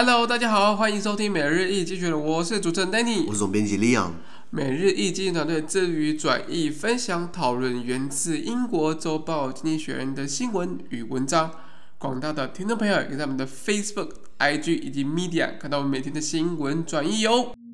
Hello，大家好，欢迎收听每日一经济学人，我是主持人 Danny，我是总编辑 Leon。每日一经济团队致力于转译、分享、讨论源自英国周报《经济学人》的新闻与文章。广大的听众朋友可以在我们的 Facebook、IG 以及 Media 看到我们每天的新闻转译哟。今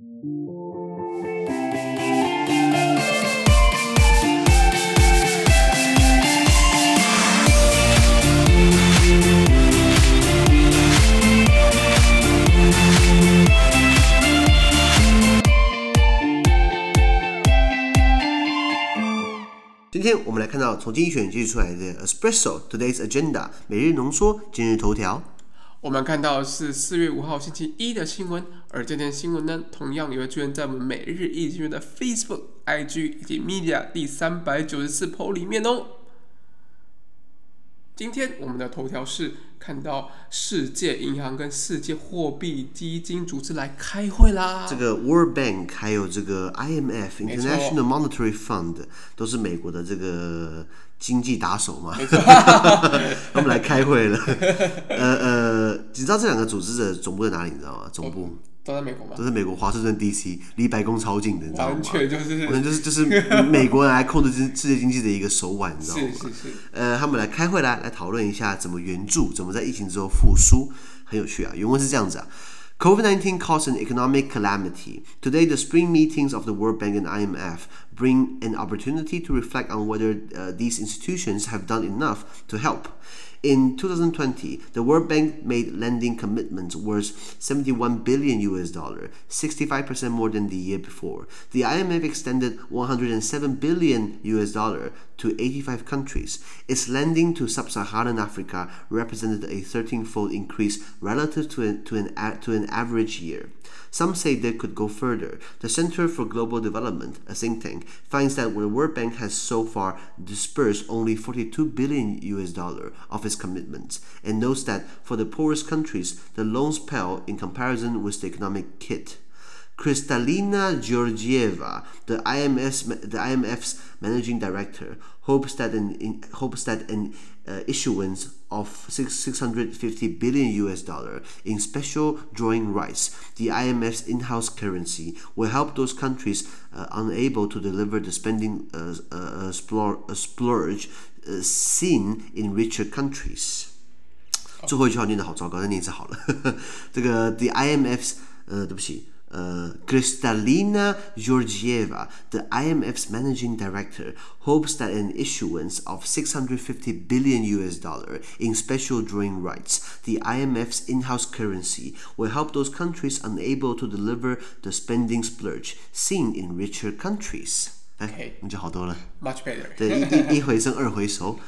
今天我们来看到从经济学人记出来的 Espresso Today's Agenda 每日浓缩今日头条。我们看到是四月五号星期一的新闻，而这篇新闻呢，同样也会出现在我们每日一经济学人的 Facebook、IG 以及 Media 第三百九十四 po 里面哦。今天我们的头条是看到世界银行跟世界货币基金组织来开会啦。这个 World Bank 还有这个 IMF International Monetary Fund 都是美国的这个经济打手嘛。他们来开会了。呃呃，你知道这两个组织的总部在哪里？你知道吗？总部。都在美国吗？都在美国华盛顿 D.C.，离白宫超近的，你知道吗？完全就是，就是就是美国人来控制世界经济的一个手腕，你知道吗？是是是。呃，他们来开会来来讨论一下怎么援助，怎么在疫情之后复苏，很有趣啊。原文是这样子啊：COVID-19 caused an economic calamity. Today, the spring meetings of the World Bank and IMF bring an opportunity to reflect on whether these institutions have done enough to help. In 2020, the World Bank made lending commitments worth 71 billion US dollar, 65% more than the year before. The IMF extended 107 billion US dollar to 85 countries. Its lending to sub-Saharan Africa represented a 13-fold increase relative to an, to, an, to an average year. Some say they could go further. The Center for Global Development, a think tank, finds that the World Bank has so far disbursed only 42 billion US dollar of its commitments and notes that for the poorest countries, the loans pale in comparison with the economic kit. Kristalina Georgieva, the IMF's, the IMF's managing director, hopes that an in, hopes that an uh, issuance of six, 650 billion US dollar in special drawing rights, the IMF's in-house currency, will help those countries uh, unable to deliver the spending uh, uh, splurge uh, seen in richer countries。最后一句话念得好糟糕，再念一次好了。这个 The IMF's 呃，对不起， 呃，Kristalina Georgieva, the IMF's managing director, hopes that an issuance of 650 billion US dollar in special drawing rights, the IMF's in-house currency, will help those countries unable to deliver the spending splurge seen in richer countries。哎，你就好多了。Much better。对，一一回生二回熟。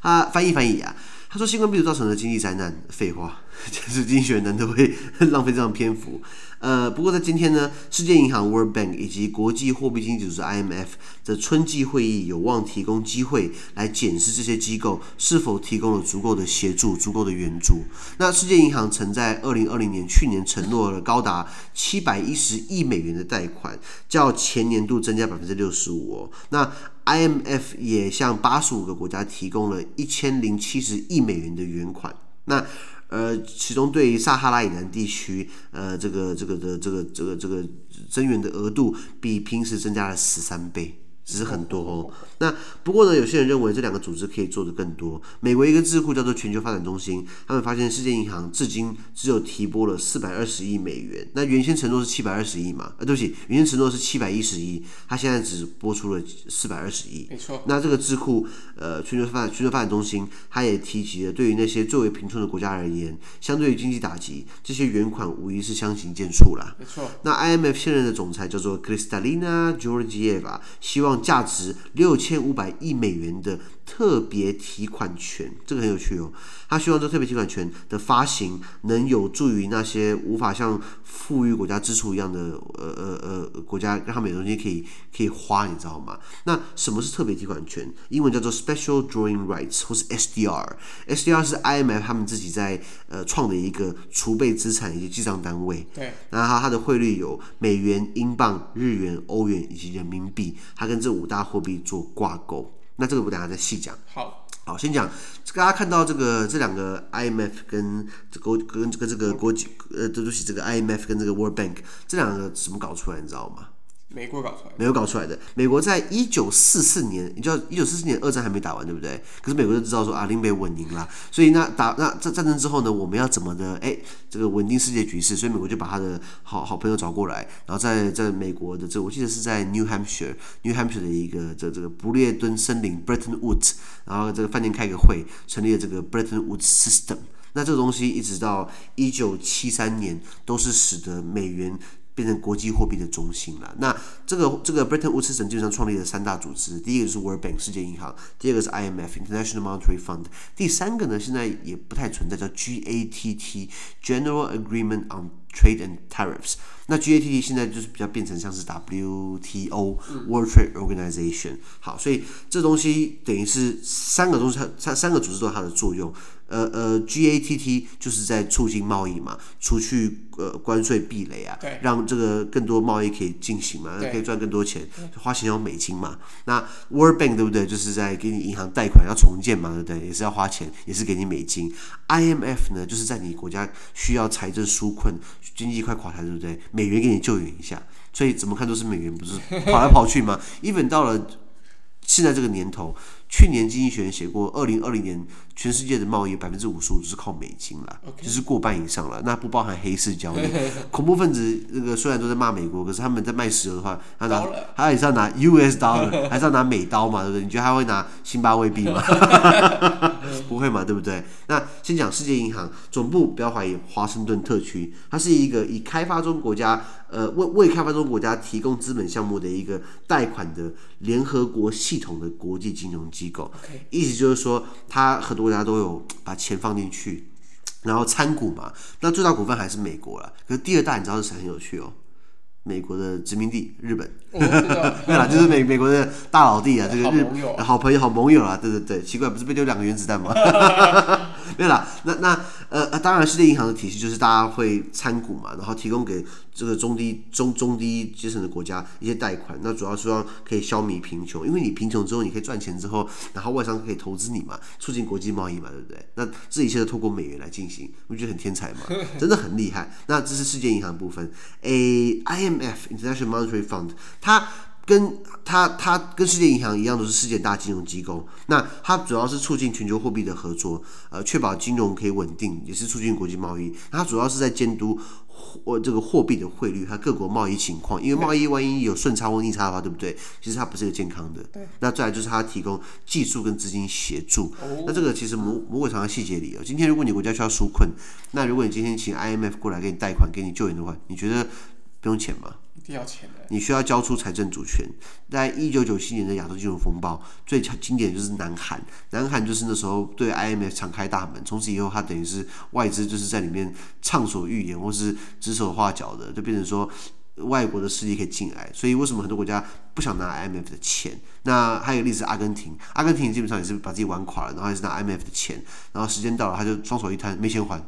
啊，翻译翻译啊。他说新冠病毒造成的经济灾难，废话，就是经济学人难道会浪费这样篇幅？ 呃，不过在今天呢，世界银行 World Bank 以及国际货币基金组织 IMF 的春季会议有望提供机会来检视这些机构是否提供了足够的协助、足够的援助。那世界银行曾在二零二零年去年承诺了高达七百一十亿美元的贷款，较前年度增加百分之六十五。那 IMF 也向八十五个国家提供了一千零七十亿美元的援款。那呃，其中对于撒哈拉以南地区，呃，这个这个的这个这个这个增援的额度比平时增加了十三倍。只是很多哦。那不过呢，有些人认为这两个组织可以做得更多。美国一个智库叫做全球发展中心，他们发现世界银行至今只有提拨了四百二十亿美元。那原先承诺是七百二十亿嘛？啊，对不起，原先承诺是七百一十亿，他现在只拨出了四百二十亿。没错。那这个智库，呃，全球发展全球发展中心，他也提及了，对于那些最为贫穷的国家而言，相对于经济打击，这些援款无疑是相形见绌啦。没错。那 IMF 现任的总裁叫做 Kristalina Georgieva，希望。价值六千五百亿美元的特别提款权，这个很有趣哦。他希望这特别提款权的发行能有助于那些无法像富裕国家支出一样的呃呃呃国家，让他们有东西可以可以花，你知道吗？那什么是特别提款权？英文叫做 Special Drawing Rights 或是 SDR。SDR 是 IMF 他们自己在呃创的一个储备资产以及记账单位。对。然后它的汇率有美元、英镑、日元、欧元以及人民币，它跟这五大货币做挂钩，那这个我等下再细讲。好，好，先讲，大家看到这个这两个 IMF 跟这个跟这个这个国际呃，对不起，这个 IMF 跟这个 World Bank 这两个怎么搞出来，你知道吗？美国搞出来的，美国搞出来的。美国在一九四四年，你知道一九四四年二战还没打完，对不对？可是美国就知道说啊，林北稳赢了，所以那打那战战争之后呢，我们要怎么的？哎，这个稳定世界局势，所以美国就把他的好好朋友找过来，然后在在美国的这我记得是在 New Hampshire，New Hampshire 的一个这这个不列颠森林 Bretton Woods，然后这个饭店开个会，成立了这个 Bretton Woods System。那这个东西一直到一九七三年，都是使得美元。变成国际货币的中心了。那这个这个 Bretton Woods 基本上创立了三大组织，第一个是 World Bank 世界银行，第二个是 IMF International Monetary Fund，第三个呢现在也不太存在，叫 GATT General Agreement on Trade and Tariffs。那 GATT 现在就是比较变成像是 WTO World Trade Organization。好，所以这东西等于是三个东西，它三三个组织都有它的作用。呃呃，GATT 就是在促进贸易嘛，除去呃关税壁垒啊，对让这个更多贸易可以进行嘛，可以赚更多钱，花钱要美金嘛。那 World Bank 对不对？就是在给你银行贷款要重建嘛，对不对？也是要花钱，也是给你美金。IMF 呢，就是在你国家需要财政纾困、经济快垮台，对不对？美元给你救援一下，所以怎么看都是美元，不是跑来跑去嘛？Even 到了现在这个年头。去年经济学人写过，二零二零年全世界的贸易百分之五十五是靠美金了.就是过半以上了。那不包含黑市交易，恐怖分子那个虽然都在骂美国，可是他们在卖石油的话，他拿他也是要拿 US dollar，还是要拿美刀嘛，对不对？你觉得他会拿辛巴威币吗？不会嘛，对不对？那先讲世界银行总部，不要怀疑，华盛顿特区，它是一个以开发中国家，呃，为为开发中国家提供资本项目的一个贷款的联合国系统的国际金融机构。意思就是说，它很多国家都有把钱放进去，然后参股嘛。那最大股份还是美国了，可是第二大你知道是谁？很有趣哦。美国的殖民地日本，对 啦，就是美美国的大老弟啊，这个日好，好朋友、好盟友啊，对对对，奇怪，不是被丢两个原子弹吗？没有啦，那那呃，当然世界银行的体系就是大家会参股嘛，然后提供给这个中低中中低阶层的国家一些贷款，那主要是说可以消弭贫穷，因为你贫穷之后你可以赚钱之后，然后外商可以投资你嘛，促进国际贸易嘛，对不对？那这一切都透过美元来进行，我觉得很天才嘛，真的很厉害。那这是世界银行部分，A I M F International Monetary Fund，它跟它它跟世界银行一样，都是世界大金融机构。那它主要是促进全球货币的合作，呃，确保金融可以稳定，也是促进国际贸易。它主要是在监督货这个货币的汇率和各国贸易情况，因为贸易万一有顺差或逆差的话，对不对？其实它不是一个健康的。对。那再来就是它提供技术跟资金协助。哦。那这个其实魔魔鬼藏在细节里哦。今天如果你国家需要纾困，那如果你今天请 IMF 过来给你贷款、给你救援的话，你觉得不用钱吗？一定要钱的。你需要交出财政主权。在一九九七年的亚洲金融风暴，最经典的就是南韩。南韩就是那时候对 IMF 敞开大门，从此以后，它等于是外资就是在里面畅所欲言，或是指手画脚的，就变成说外国的势力可以进来。所以为什么很多国家不想拿 IMF 的钱？那还有一个例子，阿根廷，阿根廷基本上也是把自己玩垮了，然后还是拿 IMF 的钱，然后时间到了，他就双手一摊，没钱还。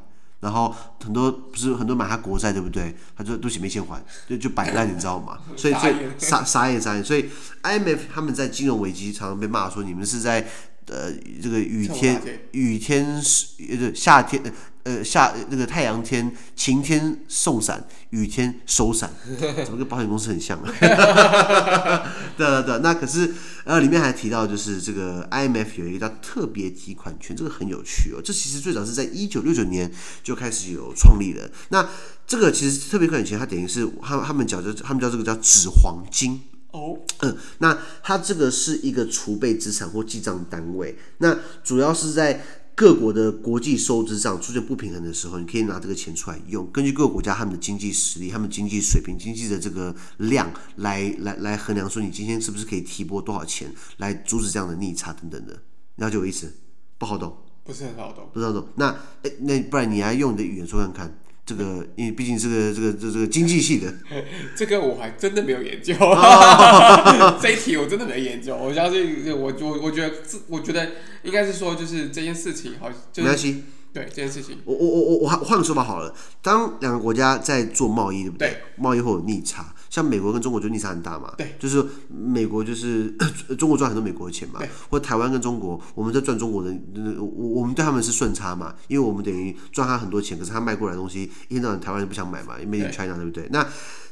然后很多不是很多买他国债对不对？他就对不起没钱还，就就摆烂，你知道吗？所以所以傻傻眼傻眼。所以 IMF 他们在金融危机常常被骂说，你们是在呃这个雨天雨天是呃夏天。呃，下那个太阳天，晴天送伞，雨天收伞，怎么跟保险公司很像啊？对对对，那可是呃，里面还提到就是这个 IMF 有一个叫特别提款权，这个很有趣哦。这其实最早是在一九六九年就开始有创立了。那这个其实特别提款权，它等于是他他们叫就他们叫这个叫纸黄金哦。嗯，那它这个是一个储备资产或记账单位，那主要是在。各国的国际收支上出现不平衡的时候，你可以拿这个钱出来用。根据各个国家他们的经济实力、他们经济水平、经济的这个量来来来衡量，说你今天是不是可以提拨多少钱来阻止这样的逆差等等的。了解我意思？不好懂？不是很好懂？不是很好懂？那哎，那不然你来用你的语言说看看。这个，因为毕竟是个这个这这个经济系的，这个我还真的没有研究。哦、这一题我真的没研究。我相信，我我我觉得，我觉得应该是说，就是这件事情好，就是，没关系。对这件事情，我我我我我换个说法好了。当两个国家在做贸易，对不对？贸易会有逆差。像美国跟中国就逆差很大嘛，对，就是美国就是 中国赚很多美国的钱嘛，或台湾跟中国，我们在赚中国的，我我们对他们是顺差嘛，因为我们等于赚他很多钱，可是他卖过来的东西，一天到晚台湾人不想买嘛，因为 in China 对不对？那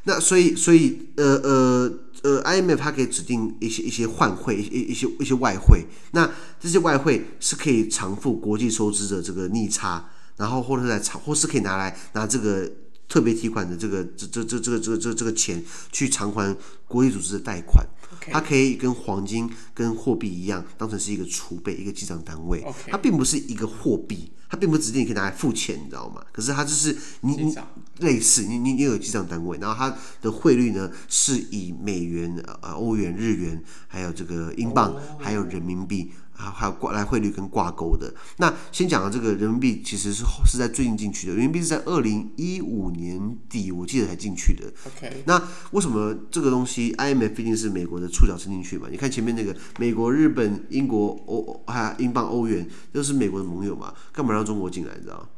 那所以所以呃呃呃，IMF 它可以指定一些一些换汇一一些一些外汇，那这些外汇是可以偿付国际收支的这个逆差，然后或者在偿或是可以拿来拿这个。特别提款的这个这这这这个这个这这个钱去偿还国际组织的贷款它可以跟黄金跟货币一样，当成是一个储备一个记账单位。它并不是一个货币，它并不指定你可以拿来付钱，你知道吗？可是它就是你你类似你你你有记账单位，然后它的汇率呢是以美元、呃欧元、日元，还有这个英镑，还有人民币。还有挂来汇率跟挂钩的。那先讲的这个人民币，其实是是在最近进去的。人民币是在二零一五年底，我记得才进去的。OK。那为什么这个东西 IMF 毕竟是美国的触角伸进去嘛？你看前面那个美国、日本、英国、欧还有英镑、欧元，都是美国的盟友嘛？干嘛让中国进来？你知道？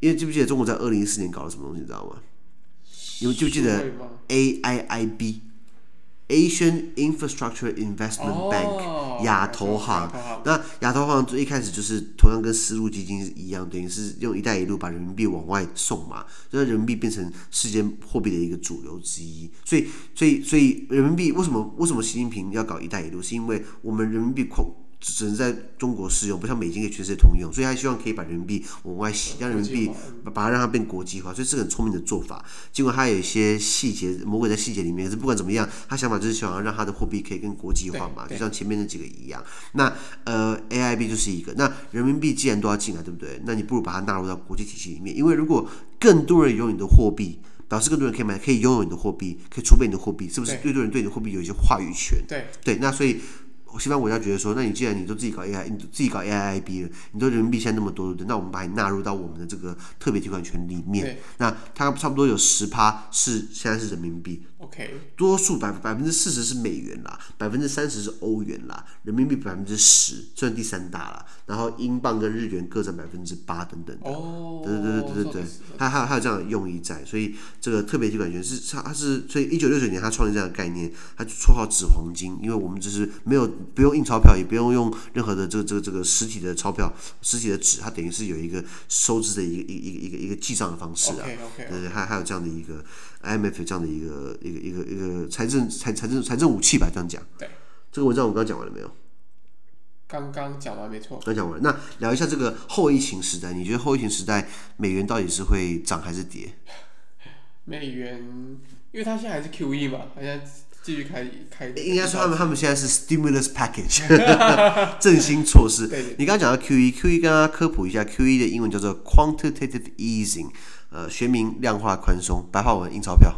因为记不记得中国在二零一四年搞了什么东西？你知道吗？你们记不记得 AIIB？Asian Infrastructure Investment Bank，亚、oh, 投行。那亚投行最一开始就是同样跟丝路基金一样，等于是用“一带一路”把人民币往外送嘛，让人民币变成世界货币的一个主流之一。所以，所以，所以人民币为什么为什么习近平要搞“一带一路”？是因为我们人民币控。只能在中国适用，不像美金可以全世界通用，所以他希望可以把人民币往外洗，让人民币把它让它变国际化，所以是很聪明的做法。尽管他有一些细节，魔鬼在细节里面，可是不管怎么样，他想法就是想要让他的货币可以更国际化嘛，就像前面那几个一样。那呃，AIB 就是一个。那人民币既然都要进来，对不对？那你不如把它纳入到国际体系里面，因为如果更多人拥有你的货币，表示更多人可以买，可以拥有你的货币，可以储备你的货币，是不是？更多人对你的货币有一些话语权。对对，那所以。西方国家觉得说，那你既然你都自己搞 AI，你自己搞 AIIB 了，你都人民币现在那么多，对不对？那我们把你纳入到我们的这个特别提款权里面。那它差不多有十趴是现在是人民币。OK，多数百百分之四十是美元啦，百分之三十是欧元啦，人民币百分之十算第三大啦，然后英镑跟日元各占百分之八等等的。哦，对对对对对对，它还有还有这样的用意在，所以这个特别提款权是它它是所以一九六九年它创立这样的概念，它就绰号纸黄金，因为我们就是没有不用印钞票，也不用用任何的这个这个这个实体的钞票、实体的纸，它等于是有一个收支的一个一一个一个一个记账的方式啊。对对，还还有这样的一个 IMF 这样的一个一个。一个一个财政财财政财政武器吧，这样讲。对，这个文章我刚刚讲完了没有？刚刚讲完没错。刚讲完，那聊一下这个后疫情时代，你觉得后疫情时代美元到底是会涨还是跌？美元，因为它现在还是 QE 嘛，好像继续开开。应该说他们他们现在是 stimulus package，振兴措施。对，对，你刚刚讲到 QE，QE 跟大家科普一下，QE 的英文叫做 quantitative easing，呃，学名量化宽松，白话文印钞票。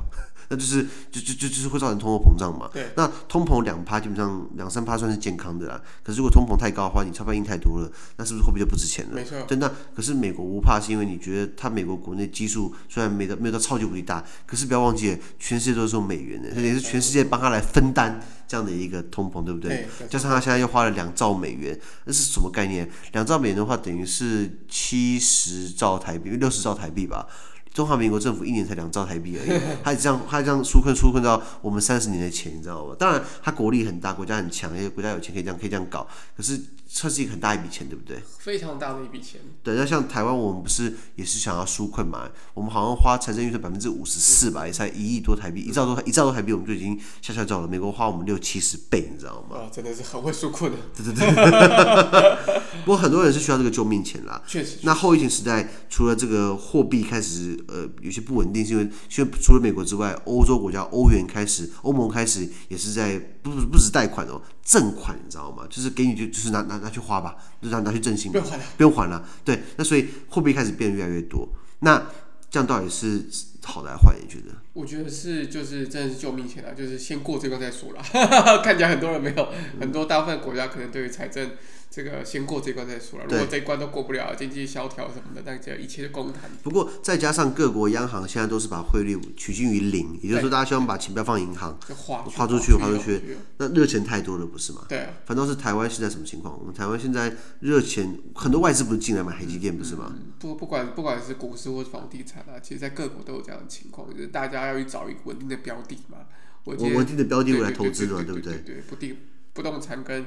那就是就就就就是会造成通货膨胀嘛。对。那通膨两趴基本上两三趴算是健康的啦。可是如果通膨太高的话，你钞票印太多了，那是不是货币就不值钱了？没错。真的。可是美国不怕，是因为你觉得它美国国内基数虽然没到没有到超级无敌大，可是不要忘记，全世界都是用美元的，也是全世界帮他来分担这样的一个通膨，对不对？对。加上他现在又花了两兆美元，那是什么概念？两兆美元的话，等于是七十兆台币，六十兆台币吧。中华民国政府一年才两兆台币而已，他这样他这样纾困纾困到我们三十年的钱，你知道吗？当然，他国力很大，国家很强，因为国家有钱可以这样可以这样搞。可是，算是一个很大一笔钱，对不对？非常大的一笔钱。对，那像台湾，我们不是也是想要纾困嘛？我们好像花财政预算百分之五十四吧，也才一亿多台币，一兆多一兆多台币，我们就已经下下走了。美国花我们六七十倍，你知道吗？啊，真的是很会纾困的。对对对。不过很多人是需要这个救命钱啦。确实。那后疫情时代，除了这个货币开始呃有些不稳定，是因为因为除了美国之外，欧洲国家欧元开始，欧盟开始也是在不不止贷款哦，赠款，你知道吗？就是给你就就是拿拿。拿去花吧，就让拿去振兴，不用还了，不用还了。对，那所以货币开始变得越来越多。那这样到底是好的还是坏？你觉得？我觉得是，就是真的是救命钱啊！就是先过这关再说啦。看起来很多人没有，很多大部分国家可能对于财政这个先过这关再说了。如果这一关都过不了，经济萧条什么的，那就一切就公谈。不过再加上各国央行现在都是把汇率取近于零，也就是说大家希望把钱不要放银行，就花花出去，花出去去，那热钱太多了，不是吗？对啊，反倒是台湾现在什么情况？我们台湾现在热钱很多外资不是进来买台积电，不是吗？嗯，不不管不管是股市或是房地产啊，其实在各国都有这样的情况，就是大家要去找一个稳定的标的嘛。我我稳定的标的我来投资嘛，对不对？对对，不定不动产跟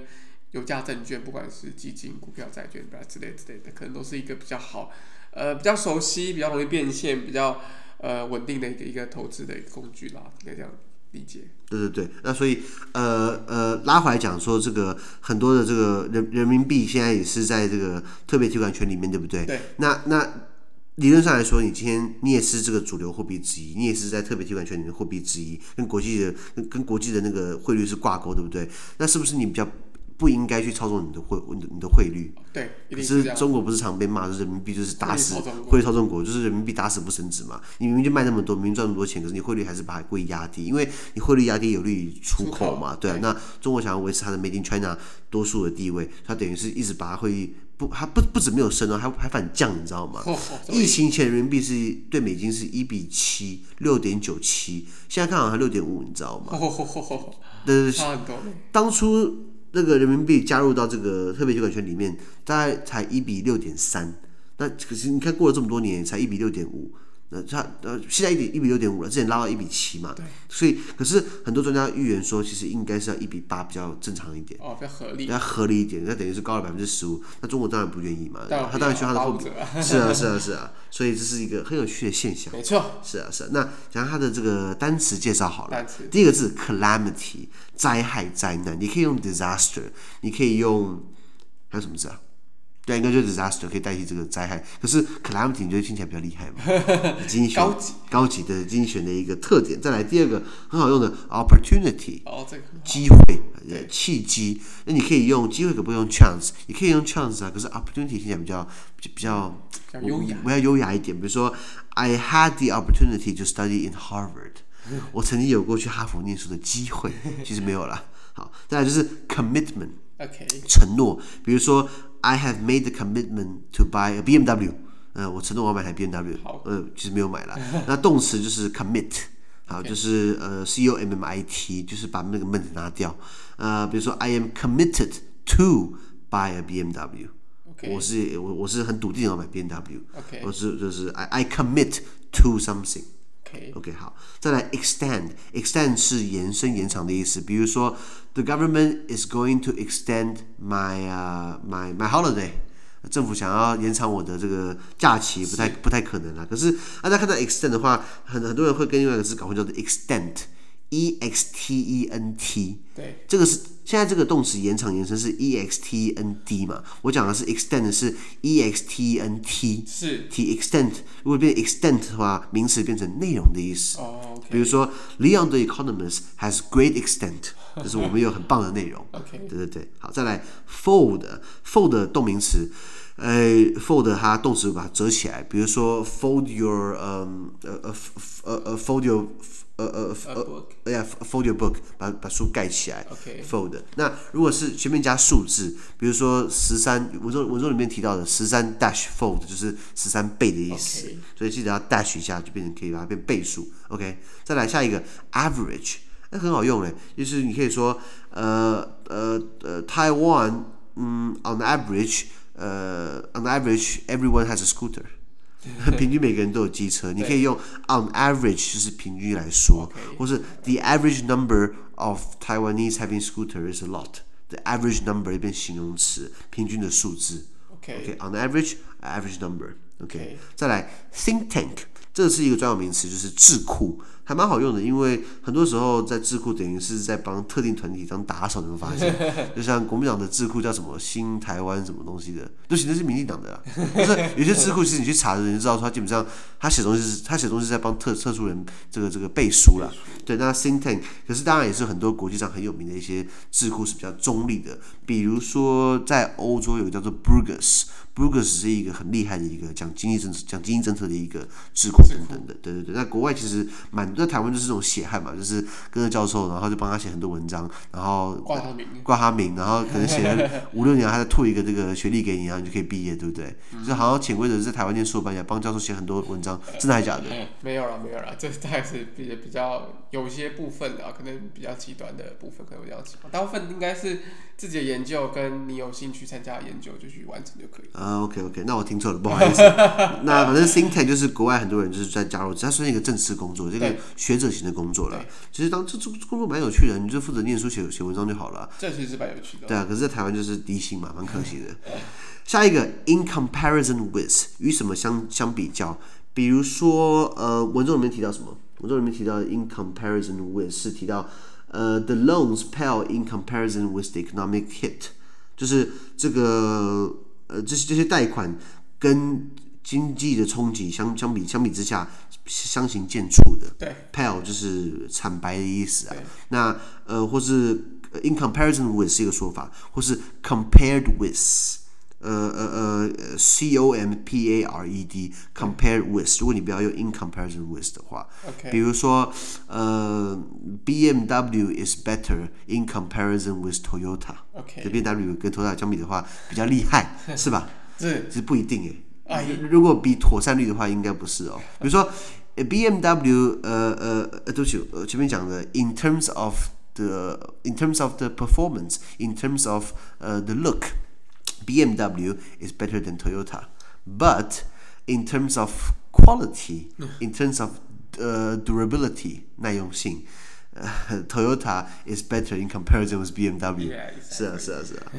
有价证券，不管是基金、股票、债券之类之类的，可能都是一个比较好，呃，比较熟悉、比较容易变现、比较呃稳定的一个一个投资的一个工具啦，应该这样理解。对对对，那所以呃呃拉回来讲说，这个很多的这个人人民币现在也是在这个特别提款权里面，对不对？对。那那理论上来说，你今天你也是这个主流货币之一，你也是在特别提款权里面货币之一，跟国际的跟跟国际的那个汇率是挂钩，对不对？那是不是你比较？不应该去操纵你的汇，你的汇率。对，可是中国不是常被骂，说人民币就是打死汇率操纵国，就是人民币打死不升值嘛。你明明就卖那么多，明明赚那么多钱，可是你汇率还是把它故意压低，因为你汇率压低有利于出口嘛，对啊。那中国想要维持它的 Made in China 多数的地位，它等于是一直把它汇率不，它不不止没有升哦，还还反降，你知道吗？疫情前人民币是对美金是一比七，六点九七，现在看好像六点五，你知道吗？对。当初。那个人民币加入到这个特别提款权里面，大概才一比六点三，那可是你看过了这么多年，才一比六点五。那它呃现在一比一比六点五了，之前拉到一比七嘛，对，所以可是很多专家预言说，其实应该是要一比八比较正常一点，哦，比较合理，比较合理一点，那等于是高了百分之十五，那中国当然不愿意嘛，他当然需 要他的货币，啊是啊 是啊是啊，所以这是一个很有趣的现象，没错，是啊是啊，那讲它的这个单词介绍好了，单词，第一个字 calamity 灾害灾难，你可以用 disaster，你可以用还有什么字啊？对，应该就是 disaster 可以代替这个灾害。可是 calamity 你觉得听起来比较厉害吗？经济学高级高级的经济学的一个特点。再来第二个很好用的 opportunity，哦，这个机会契机。那你可以用机会，可不用 chance？你可以用 chance 啊。可是 opportunity 听起来比较比较比较优雅，比较优雅一点。比如说，I had the opportunity to study in Harvard。我曾经有过去哈佛念书的机会，其实没有了。好，再来就是 commitment，OK，承诺。比如说。I have made the commitment to buy a BMW。呃，我承诺我要买台 BMW。呃，其实没有买了。那动词就是 commit，好，就是呃 C O M M I T，就是把那个 ment 拿掉。呃，比如说 I am committed to buy a BMW。我是我我是很笃定要买 BMW。我是就是 I I commit to something。 OK，好，再来 extend，extend 是延伸、延长的意思。比如说，The government is going to extend my 啊、uh, my my holiday。政府想要延长我的这个假期，不太不太可能啦。可是大家看到 extend 的话，很很多人会跟另外一个字搞混，叫做 extent，e x t e n t。对，这个是。现在这个动词延长延伸是 e x t e n d 嘛？我讲的是 extend 是 e x t e n t，是 t extent。如果变 extent 的话，名词变成内容的意思。比如说，Leon the Economist has great extent，就是我们有很棒的内容。OK。对对对，好，再来 fold，fold 动名词，呃，fold 它动词把它折起来，比如说 fold your，嗯，呃呃呃呃 fold your。呃呃呃，哎呀，fold your book，把把书盖起来。fold。那如果是前面加数字，比如说十三，文中文中里面提到的十三 dash fold，就是十三倍的意思。所以记得要 dash 一下，就变成可以把它变倍数。OK，再来下一个 average，那很好用嘞，就是你可以说，呃呃呃，Taiwan，嗯，on average，呃，on average everyone has a scooter。平均每个人都有机车，你可以用 on average 就是平均来说，或是 the average number of Taiwanese having scooter is a lot。the average number 变形容词，平均的数字。OK，on average，average number。OK，再来 think tank，这是一个专有名词，就是智库。还蛮好用的，因为很多时候在智库等于是在帮特定团体当打手，你会发现，就像国民党的智库叫什么新台湾什么东西的，都其实是民进党的啦。就是有些智库其实你去查的人就知道，说他基本上他写东西是，他写东西是在帮特特殊人这个这个背书啦。对，那 think tank，可是当然也是很多国际上很有名的一些智库是比较中立的，比如说在欧洲有个叫做 Bruegger's。Bruegger's 是一个很厉害的一个讲经济政策、讲经济政策的一个智库等等的，对对对。那国外其实蛮在台湾就是这种血汗嘛，就是跟着教授，然后就帮他写很多文章，然后挂他名，挂他名，然后可能写了五六年，他再吐一个这个学历给你，然后你就可以毕业，对不对？嗯、就好像潜规则在台湾念硕班一样，帮教授写很多文章，真的还是假的？嗯、没有了，没有了，这大概是比比较有些部分的，可能比较极端的部分，可能比较极端，大部分应该是自己的研究跟你有兴趣参加的研究就去完成就可以。啊，OK OK，那我听错了，不好意思。那反正 think tank 就是国外很多人就是在加入，它算是一个正式工作，这个学者型的工作了。其实当这这工作蛮有趣的，你就负责念书写写文章就好了。这其实是蛮有趣的。对啊，可是，在台湾就是低薪嘛，蛮可惜的。下一个，in comparison with 与什么相相比较？比如说，呃，文中里面提到什么？文中里面提到 in comparison with 是提到呃 the loans pale in comparison with the economic hit，就是这个呃这些这些贷款跟经济的冲击相相比相比之下相形见绌的。对，pale 就是惨白的意思啊。那呃或是 in comparison with 是一个说法，或是 compared with。呃呃呃，C O M P A R E D，compare with。如果你不要用 in comparison with 的话，okay. 比如说呃，B M W is better in comparison with Toyota。OK。B M W 跟 Toyota 相比的话，比较厉害，是吧？是，其实不一定诶。如果比妥善率的话，应该不是哦。比如说，B M W，呃呃呃，对不起，前面讲的，in terms of the，in terms of the performance，in terms of 呃 the look。 BMW is better than Toyota, but in terms of quality, in terms of uh, durability 耐用性，uh, Toyota is better in comparison with BMW. Yeah, exactly. 是啊，是啊，是啊。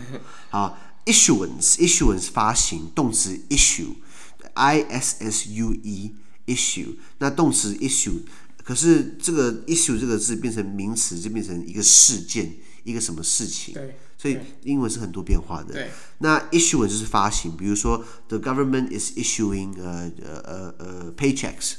好，issuance issuance 发行动词 issue，I S S U E issue。那动词 issue，可是这个 issue 这个字变成名词，就变成一个事件，一个什么事情？对。 所以英文是很多变化的。那 issue 就是发行，比如说 the government is issuing 呃呃呃呃 paychecks，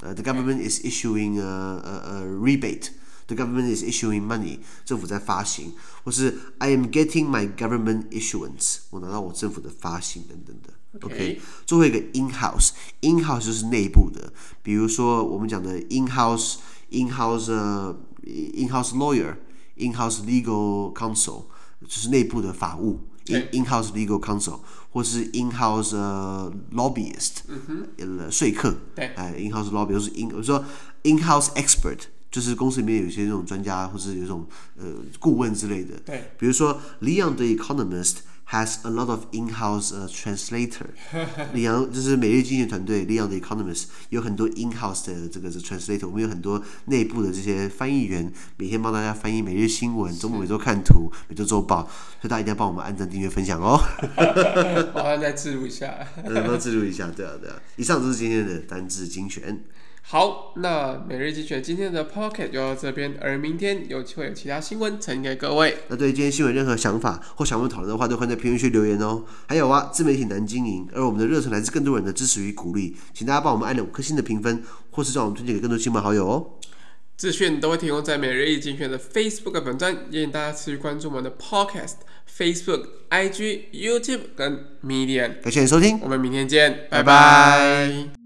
呃 the government is issuing 呃呃呃 rebate，the government is issuing money，政府在发行，或是 I am getting my government issuance，我拿到我政府的发行等等的。OK，最后一个 in house，in house 就是内部的，比如说我们讲的 in house in house 呃 in house lawyer，in house legal counsel。 就是内部的法务，in-house legal counsel，或是 in-house、uh, lobbyist，呃，说客，哎、呃、in-house lobbyist，或是 in，我说 in-house expert，就是公司里面有些那种专家，或是有这种呃顾问之类的。对，比如说 Leon the Economist。Has a lot of in-house、uh, translator。李阳就是每日经济团队，Leon the Economist 有很多 in-house 的这个是 translator。我们有很多内部的这些翻译员，每天帮大家翻译每日新闻、周末每周看图、每周周报，所以大家一定要帮我们按赞、订阅、分享哦。麻烦再记录一下。能不能记录一下？对啊，对啊。以上就是今天的单字精选。好，那每日精选今天的 Pocket 就到这边，而明天有机会有其他新闻呈给各位。那对于今天新闻任何想法或想问讨论的话，都欢迎在评论区留言哦。还有啊，自媒体难经营，而我们的热忱来自更多人的支持与鼓励，请大家帮我们按了五颗星的评分，或是让我们推荐给更多亲朋好友哦。资讯都会提供在每日一精选的 Facebook 本站，也请大家持续关注我们的 Podcast、Facebook、IG、YouTube 跟 Medium。感谢你收听，我们明天见，拜拜。拜拜。